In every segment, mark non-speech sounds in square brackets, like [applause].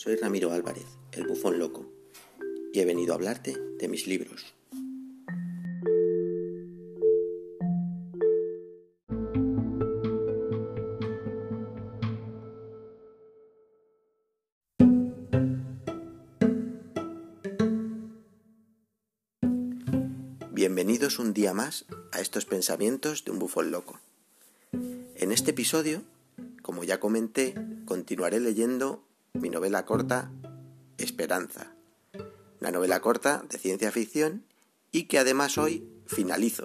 soy Ramiro Álvarez, el bufón loco, y he venido a hablarte de mis libros. Bienvenidos un día más a estos pensamientos de un bufón loco. En este episodio, como ya comenté, continuaré leyendo mi novela corta Esperanza, una novela corta de ciencia ficción y que además hoy finalizo,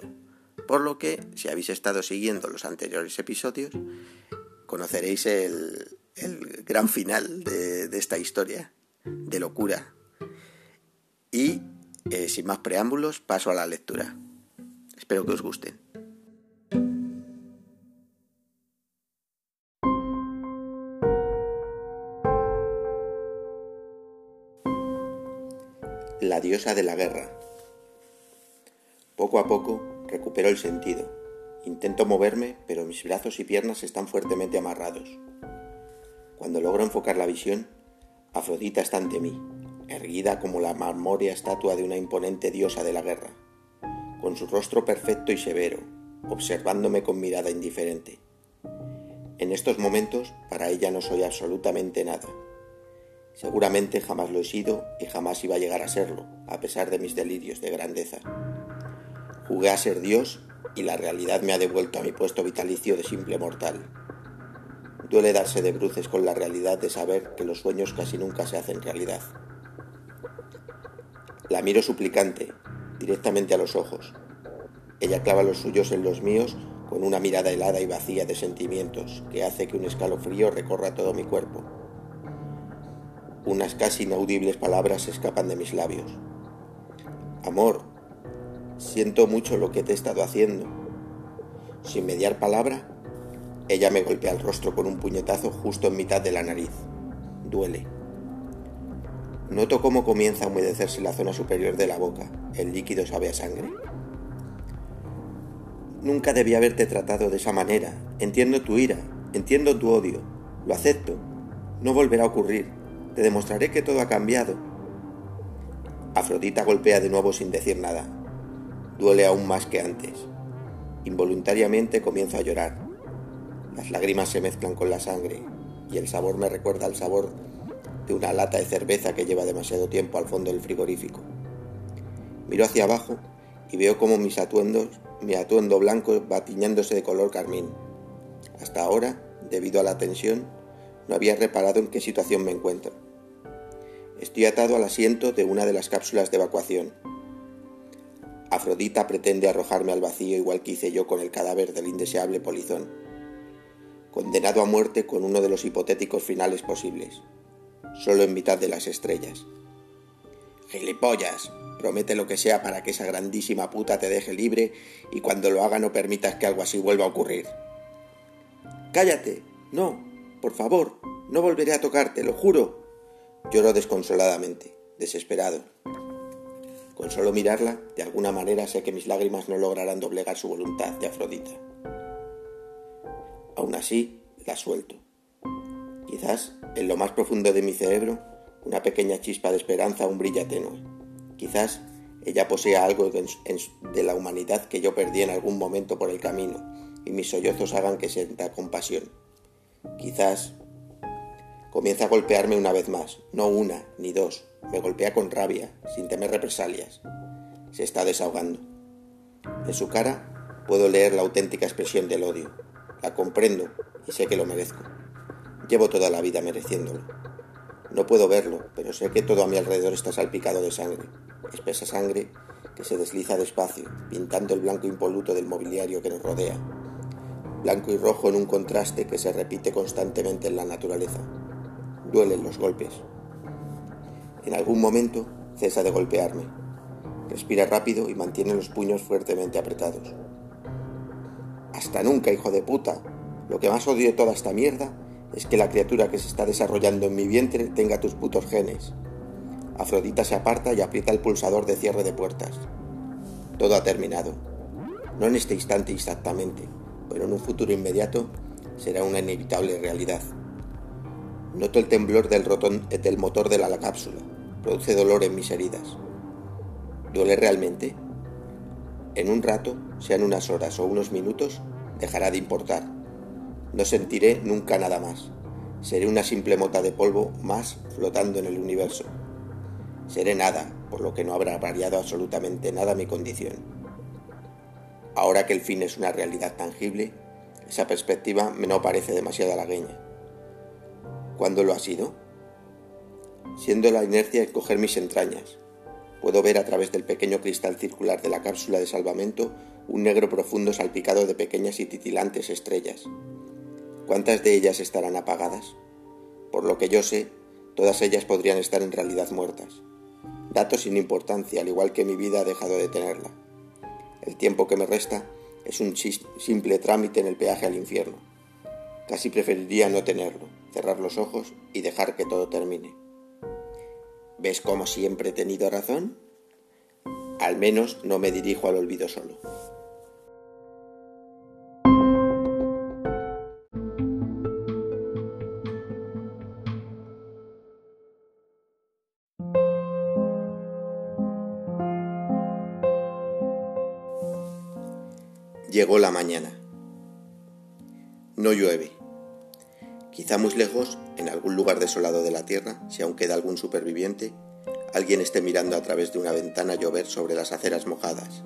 por lo que si habéis estado siguiendo los anteriores episodios, conoceréis el, gran final de, esta historia de locura. Y eh, sin más preámbulos, paso a la lectura. Espero que os gusten. Diosa de la guerra. Poco a poco recupero el sentido. Intento moverme, pero mis brazos y piernas están fuertemente amarrados. Cuando logro enfocar la visión, Afrodita está ante mí, erguida como la marmórea estatua de una imponente diosa de la guerra, con su rostro perfecto y severo, observándome con mirada indiferente. En estos momentos, para ella no soy absolutamente nada. Seguramente jamás lo he sido y jamás iba a llegar a serlo, a pesar de mis delirios de grandeza. Jugué a ser Dios y la realidad me ha devuelto a mi puesto vitalicio de simple mortal. Duele darse de bruces con la realidad de saber que los sueños casi nunca se hacen realidad. La miro suplicante, directamente a los ojos. Ella clava los suyos en los míos con una mirada helada y vacía de sentimientos que hace que un escalofrío recorra todo mi cuerpo. Unas casi inaudibles palabras escapan de mis labios. Amor, siento mucho lo que te he estado haciendo. Sin mediar palabra, ella me golpea el rostro con un puñetazo justo en mitad de la nariz. Duele. Noto cómo comienza a humedecerse la zona superior de la boca. El líquido sabe a sangre. Nunca debí haberte tratado de esa manera. Entiendo tu ira, entiendo tu odio. Lo acepto. No volverá a ocurrir. Te demostraré que todo ha cambiado. Afrodita golpea de nuevo sin decir nada. Duele aún más que antes. Involuntariamente comienzo a llorar. Las lágrimas se mezclan con la sangre y el sabor me recuerda al sabor de una lata de cerveza que lleva demasiado tiempo al fondo del frigorífico. Miro hacia abajo y veo como mis atuendos, mi atuendo blanco va tiñándose de color carmín. Hasta ahora, debido a la tensión, no había reparado en qué situación me encuentro. Estoy atado al asiento de una de las cápsulas de evacuación. Afrodita pretende arrojarme al vacío igual que hice yo con el cadáver del indeseable polizón, condenado a muerte con uno de los hipotéticos finales posibles solo en mitad de las estrellas. Gilipollas, promete lo que sea para que esa grandísima puta te deje libre y cuando lo haga no permitas que algo así vuelva a ocurrir. Cállate, no, por favor, no volveré a tocarte, lo juro. Lloro desconsoladamente, desesperado. Con solo mirarla, de alguna manera sé que mis lágrimas no lograrán doblegar su voluntad de Afrodita. Aún así, la suelto. Quizás en lo más profundo de mi cerebro una pequeña chispa de esperanza, un brilla tenue. Quizás ella posea algo de la humanidad que yo perdí en algún momento por el camino y mis sollozos hagan que sienta compasión. Quizás comienza a golpearme una vez más, no una ni dos, me golpea con rabia, sin temer represalias. Se está desahogando. En su cara puedo leer la auténtica expresión del odio. La comprendo y sé que lo merezco. Llevo toda la vida mereciéndolo. No puedo verlo, pero sé que todo a mi alrededor está salpicado de sangre, espesa sangre que se desliza despacio, pintando el blanco impoluto del mobiliario que nos rodea. Blanco y rojo en un contraste que se repite constantemente en la naturaleza. Duelen los golpes. En algún momento cesa de golpearme. Respira rápido y mantiene los puños fuertemente apretados. Hasta nunca, hijo de puta. Lo que más odio de toda esta mierda es que la criatura que se está desarrollando en mi vientre tenga tus putos genes. Afrodita se aparta y aprieta el pulsador de cierre de puertas. Todo ha terminado. No en este instante exactamente, pero en un futuro inmediato será una inevitable realidad. Noto el temblor del, del motor de la cápsula. Produce dolor en mis heridas. ¿Duele realmente? En un rato, sean unas horas o unos minutos, dejará de importar. No sentiré nunca nada más. Seré una simple mota de polvo más flotando en el universo. Seré nada, por lo que no habrá variado absolutamente nada mi condición. Ahora que el fin es una realidad tangible, esa perspectiva me no parece demasiado halagueña. ¿Cuándo lo ha sido? Siendo la inercia escoger mis entrañas, puedo ver a través del pequeño cristal circular de la cápsula de salvamento un negro profundo salpicado de pequeñas y titilantes estrellas. ¿Cuántas de ellas estarán apagadas? Por lo que yo sé, todas ellas podrían estar en realidad muertas. Datos sin importancia, al igual que mi vida ha dejado de tenerla. El tiempo que me resta es un simple trámite en el peaje al infierno. Casi preferiría no tenerlo, cerrar los ojos y dejar que todo termine. ¿Ves cómo siempre he tenido razón? Al menos no me dirijo al olvido solo. Llegó la mañana. No llueve. Quizá muy lejos, en algún lugar desolado de la tierra, si aún queda algún superviviente, alguien esté mirando a través de una ventana llover sobre las aceras mojadas,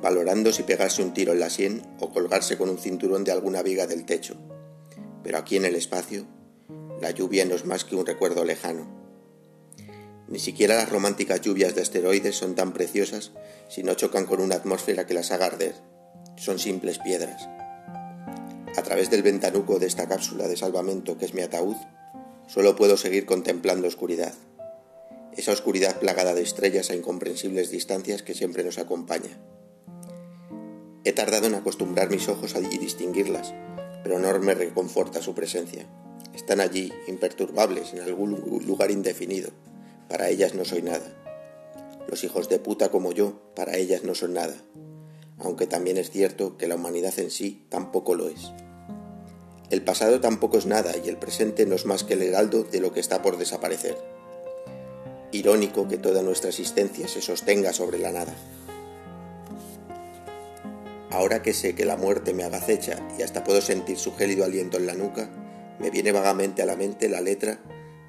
valorando si pegarse un tiro en la sien o colgarse con un cinturón de alguna viga del techo. Pero aquí en el espacio, la lluvia no es más que un recuerdo lejano. Ni siquiera las románticas lluvias de asteroides son tan preciosas si no chocan con una atmósfera que las haga arder son simples piedras. A través del ventanuco de esta cápsula de salvamento que es mi ataúd, solo puedo seguir contemplando oscuridad. Esa oscuridad plagada de estrellas a incomprensibles distancias que siempre nos acompaña. He tardado en acostumbrar mis ojos a distinguirlas, pero no me reconforta su presencia. Están allí, imperturbables, en algún lugar indefinido. Para ellas no soy nada. Los hijos de puta como yo, para ellas no son nada aunque también es cierto que la humanidad en sí tampoco lo es. El pasado tampoco es nada y el presente no es más que el heraldo de lo que está por desaparecer. Irónico que toda nuestra existencia se sostenga sobre la nada. Ahora que sé que la muerte me agacecha y hasta puedo sentir su gélido aliento en la nuca, me viene vagamente a la mente la letra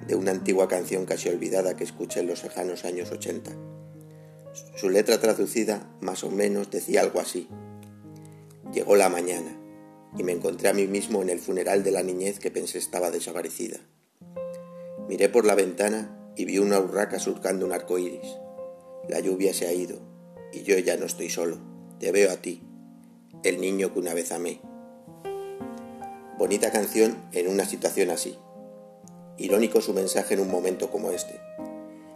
de una antigua canción casi olvidada que escuché en los lejanos años 80. Su letra traducida, más o menos, decía algo así. Llegó la mañana y me encontré a mí mismo en el funeral de la niñez que pensé estaba desaparecida. Miré por la ventana y vi una urraca surcando un arco iris. La lluvia se ha ido y yo ya no estoy solo. Te veo a ti, el niño que una vez amé. Bonita canción en una situación así. Irónico su mensaje en un momento como este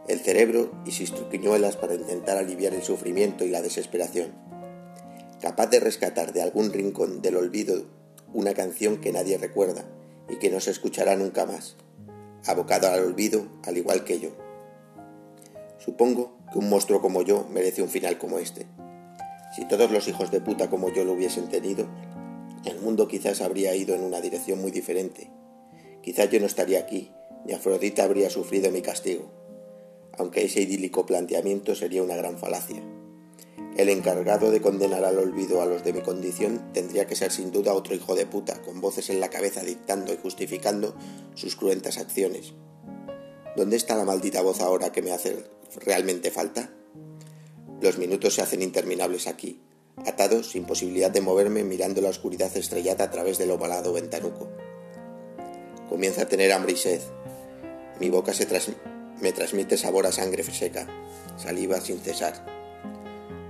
el cerebro y sus truquiñuelas para intentar aliviar el sufrimiento y la desesperación. Capaz de rescatar de algún rincón del olvido una canción que nadie recuerda y que no se escuchará nunca más, abocado al olvido al igual que yo. Supongo que un monstruo como yo merece un final como este. Si todos los hijos de puta como yo lo hubiesen tenido, el mundo quizás habría ido en una dirección muy diferente. Quizás yo no estaría aquí, ni Afrodita habría sufrido mi castigo aunque ese idílico planteamiento sería una gran falacia. El encargado de condenar al olvido a los de mi condición tendría que ser sin duda otro hijo de puta, con voces en la cabeza dictando y justificando sus cruentas acciones. ¿Dónde está la maldita voz ahora que me hace realmente falta? Los minutos se hacen interminables aquí, atados sin posibilidad de moverme mirando la oscuridad estrellada a través del ovalado ventanuco. Comienza a tener hambre y sed. Mi boca se, transmite me transmite sabor a sangre seca, saliva sin cesar.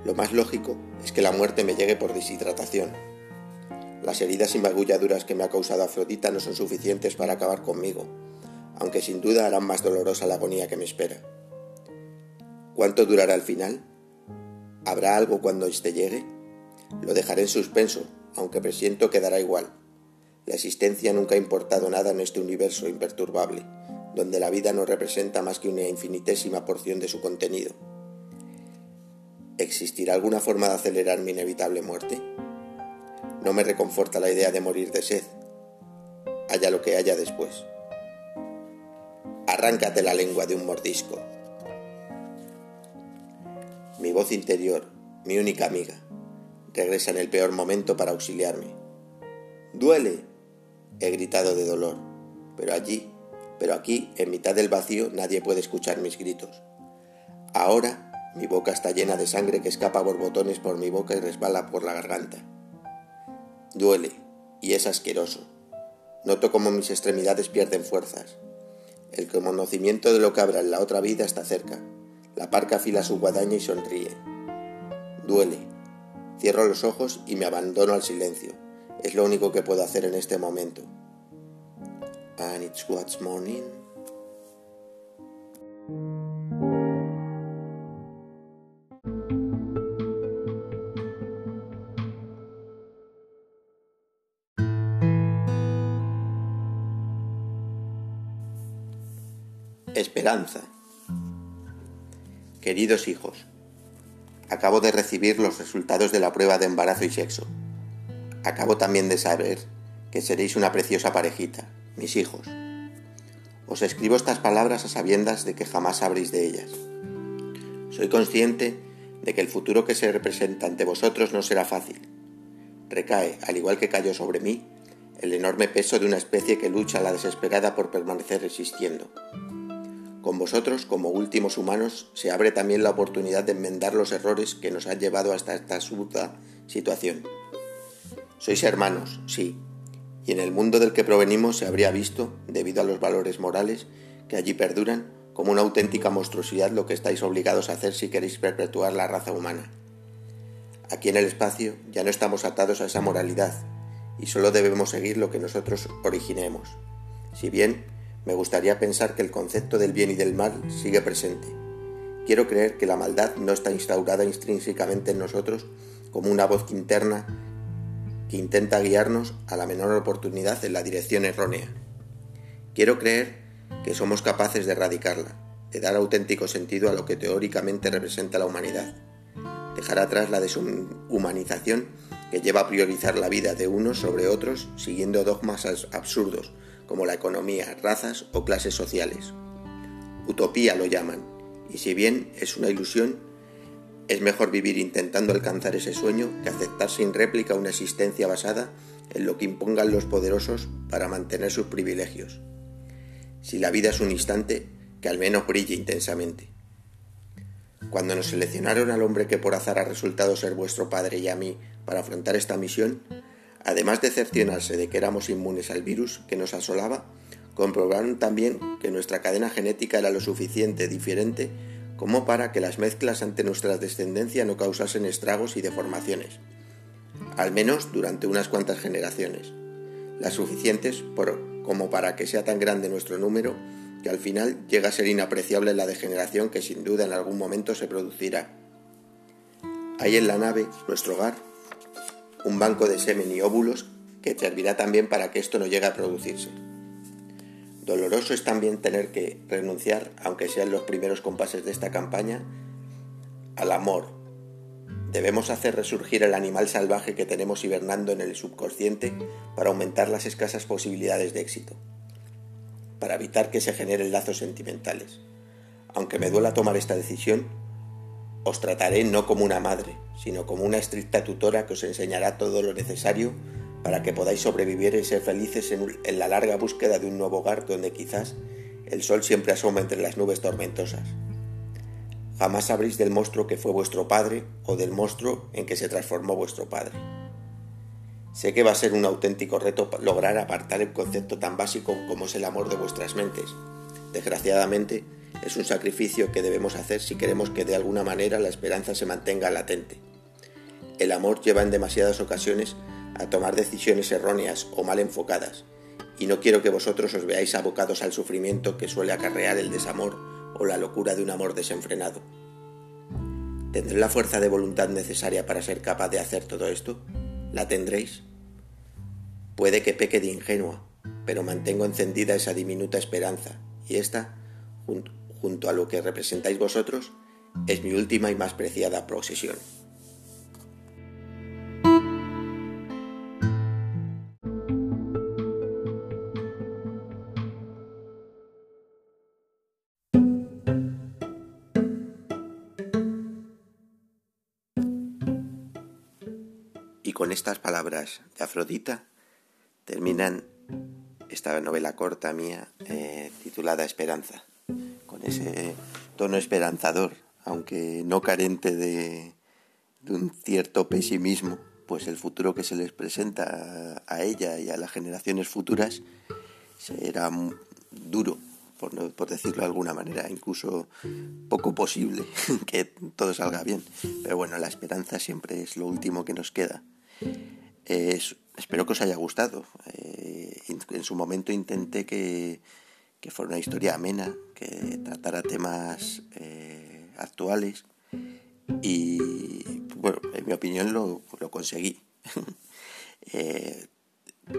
Lo más lógico es que la muerte me llegue por deshidratación. Las heridas y magulladuras que me ha causado Afrodita no son suficientes para acabar conmigo, aunque sin duda harán más dolorosa la agonía que me espera. ¿Cuánto durará el final? ¿Habrá algo cuando éste llegue? Lo dejaré en suspenso, aunque presiento que dará igual. La existencia nunca ha importado nada en este universo imperturbable donde la vida no representa más que una infinitésima porción de su contenido. ¿Existirá alguna forma de acelerar mi inevitable muerte? No me reconforta la idea de morir de sed, haya lo que haya después. arráncate la lengua de un mordisco. Mi voz interior, mi única amiga, regresa en el peor momento para auxiliarme. ¡Duele! He gritado de dolor, pero allí, pero aquí, en mitad del vacío, nadie puede escuchar mis gritos. Ahora mi boca está llena de sangre que escapa borbotones por mi boca y resbala por la garganta. Duele, y es asqueroso. Noto como mis extremidades pierden fuerzas. El conocimiento de lo que habrá en la otra vida está cerca. La parca afila su guadaña y sonríe. Duele. Cierro los ojos y me abandono al silencio. Es lo único que puedo hacer en este momento. And it's what's morning. Esperanza. Queridos hijos, acabo de recibir los resultados de la prueba de embarazo y sexo. Acabo también de saber que seréis una preciosa parejita, mis hijos. Os escribo estas palabras a sabiendas de que jamás sabréis de ellas. Soy consciente de que el futuro que se representa ante vosotros no será fácil. Recae, al igual que cayó sobre mí, el enorme peso de una especie que lucha a la desesperada por permanecer existiendo. Con vosotros, como últimos humanos, se abre también la oportunidad de enmendar los errores que nos han llevado hasta esta absurda situación. Sois hermanos, sí, y en el mundo del que provenimos se habría visto, debido a los valores morales que allí perduran, como una auténtica monstruosidad lo que estáis obligados a hacer si queréis perpetuar la raza humana. Aquí en el espacio ya no estamos atados a esa moralidad, y solo debemos seguir lo que nosotros originemos. Si bien me gustaría pensar que el concepto del bien y del mal sigue presente. Quiero creer que la maldad no está instaurada intrínsecamente en nosotros como una voz interna que intenta guiarnos a la menor oportunidad en la dirección errónea. Quiero creer que somos capaces de erradicarla, de dar auténtico sentido a lo que teóricamente representa la humanidad, dejar atrás la deshumanización que lleva a priorizar la vida de unos sobre otros siguiendo dogmas absurdos como la economía, razas o clases sociales. Utopía lo llaman, y si bien es una ilusión, es mejor vivir intentando alcanzar ese sueño que aceptar sin réplica una existencia basada en lo que impongan los poderosos para mantener sus privilegios. Si la vida es un instante, que al menos brille intensamente. Cuando nos seleccionaron al hombre que por azar ha resultado ser vuestro padre y a mí para afrontar esta misión, Además de cercionarse de que éramos inmunes al virus que nos asolaba, comprobaron también que nuestra cadena genética era lo suficiente diferente como para que las mezclas ante nuestra descendencia no causasen estragos y deformaciones, al menos durante unas cuantas generaciones, las suficientes como para que sea tan grande nuestro número que al final llega a ser inapreciable la degeneración que sin duda en algún momento se producirá. Ahí en la nave, nuestro hogar, un banco de semen y óvulos que servirá también para que esto no llegue a producirse. Doloroso es también tener que renunciar, aunque sean los primeros compases de esta campaña, al amor. Debemos hacer resurgir el animal salvaje que tenemos hibernando en el subconsciente para aumentar las escasas posibilidades de éxito, para evitar que se generen lazos sentimentales. Aunque me duela tomar esta decisión, os trataré no como una madre, sino como una estricta tutora que os enseñará todo lo necesario para que podáis sobrevivir y ser felices en, la larga búsqueda de un nuevo hogar donde quizás el sol siempre asoma entre las nubes tormentosas. Jamás sabréis del monstruo que fue vuestro padre o del monstruo en que se transformó vuestro padre. Sé que va a ser un auténtico reto lograr apartar el concepto tan básico como es el amor de vuestras mentes. Desgraciadamente, es un sacrificio que debemos hacer si queremos que de alguna manera la esperanza se mantenga latente. El amor lleva en demasiadas ocasiones a tomar decisiones erróneas o mal enfocadas, y no quiero que vosotros os veáis abocados al sufrimiento que suele acarrear el desamor o la locura de un amor desenfrenado. ¿Tendré la fuerza de voluntad necesaria para ser capaz de hacer todo esto? ¿La tendréis? Puede que peque de ingenua, pero mantengo encendida esa diminuta esperanza, y esta, junto a lo que representáis vosotros, es mi última y más preciada posesión. Con estas palabras de Afrodita terminan esta novela corta mía eh, titulada Esperanza, con ese tono esperanzador, aunque no carente de, de un cierto pesimismo, pues el futuro que se les presenta a ella y a las generaciones futuras será duro, por, por decirlo de alguna manera, incluso poco posible [laughs] que todo salga bien. Pero bueno, la esperanza siempre es lo último que nos queda. Espero que os haya gustado. Eh, en su momento intenté que, que, fuera una historia amena, que tratara temas eh, actuales y, bueno, en mi opinión lo, lo conseguí. [laughs] eh,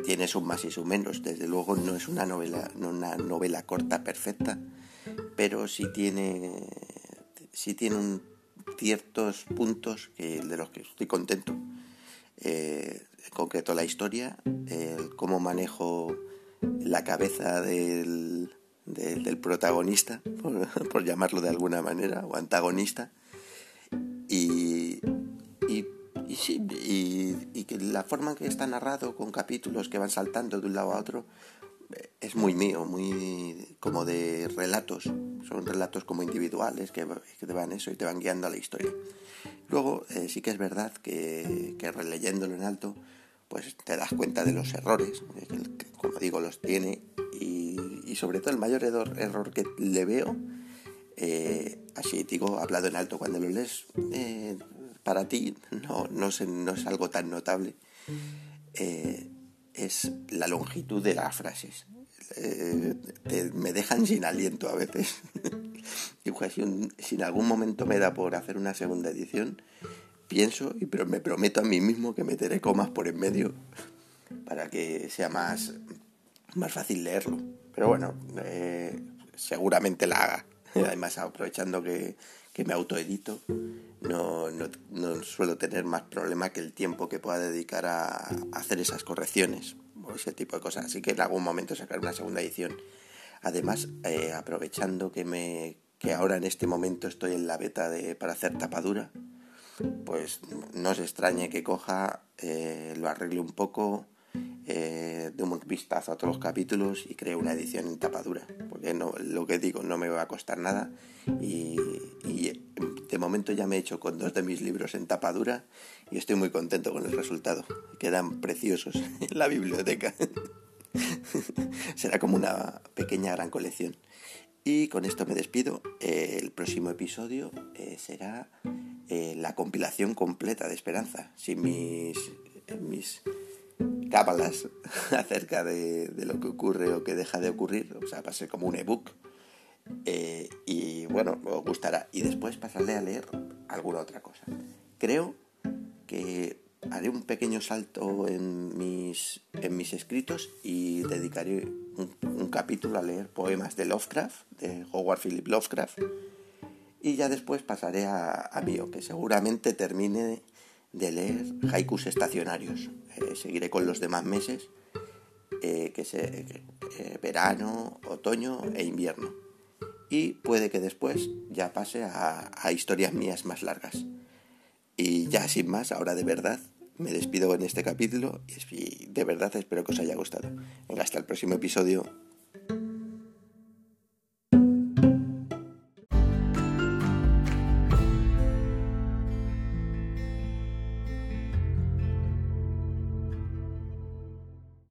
tiene sus más y sus menos. Desde luego no es una novela, no una novela corta perfecta, pero sí tiene, sí tiene ciertos puntos de los que estoy contento. Eh, en concreto la historia, el cómo manejo la cabeza del, del, protagonista, [laughs] por, llamarlo de alguna manera, o antagonista, y, y sí, y, que la forma en que está narrado, con capítulos que van saltando de un lado a otro, es muy mío, muy como de relatos. Son relatos como individuales que, que te van eso y te van guiando a la historia. Luego, eh, sí que es verdad que, releyéndolo en alto, pues te das cuenta de los errores, como digo, los tiene. Y, sobre todo el mayor error, que le veo, eh, así digo, hablado en alto, cuando lo lees eh, para ti no, no, es, no es algo tan notable, eh, es la longitud de las frases. Eh, me dejan sin aliento a veces. [laughs] y si, si, en algún momento me da por hacer una segunda edición, pienso y pero me prometo a mí mismo que meteré comas por en medio para que sea más, más fácil leerlo. Pero bueno, eh, seguramente la haga. Además, aprovechando que, que me autoedito, no, no, no, suelo tener más problema que el tiempo que pueda dedicar a, a, hacer esas correcciones o ese tipo de cosas. Así que en algún momento sacar una segunda edición. Además, eh, aprovechando que, me, que ahora en este momento estoy en la beta de, para hacer tapadura, pues no os extrañe que coja, eh, lo arregle un poco, eh, de un vistazo a todos los capítulos y creo una edición en tapadura, porque no, lo que digo no me va a costar nada y, y, de momento ya me he hecho con dos de mis libros en tapadura y estoy muy contento con el resultado. Quedan preciosos [laughs] en la biblioteca. [laughs] Será como una pequeña gran colección. Y con esto me despido. el próximo episodio eh, será eh, la compilación completa de Esperanza, sin mis, mis cábalas [laughs] acerca de, lo que ocurre o que deja de ocurrir, o sea, va a ser como un ebook. Eh, y bueno, os gustará. Y después pasaré a leer alguna otra cosa. Creo que haré un pequeño salto en mis, en mis escritos y dedicaré un, capítulo a leer poemas de Lovecraft, de Howard Philip Lovecraft. Y ya después pasaré a, a que seguramente termine de leer haikus estacionarios. Eh, seguiré con los demás meses, eh, que eh, verano, otoño e invierno. Y puede que después ya pase a historias mías más largas. Y ya sin más, ahora de verdad, me despido en este capítulo y de verdad espero que os haya gustado. Venga, hasta el próximo episodio.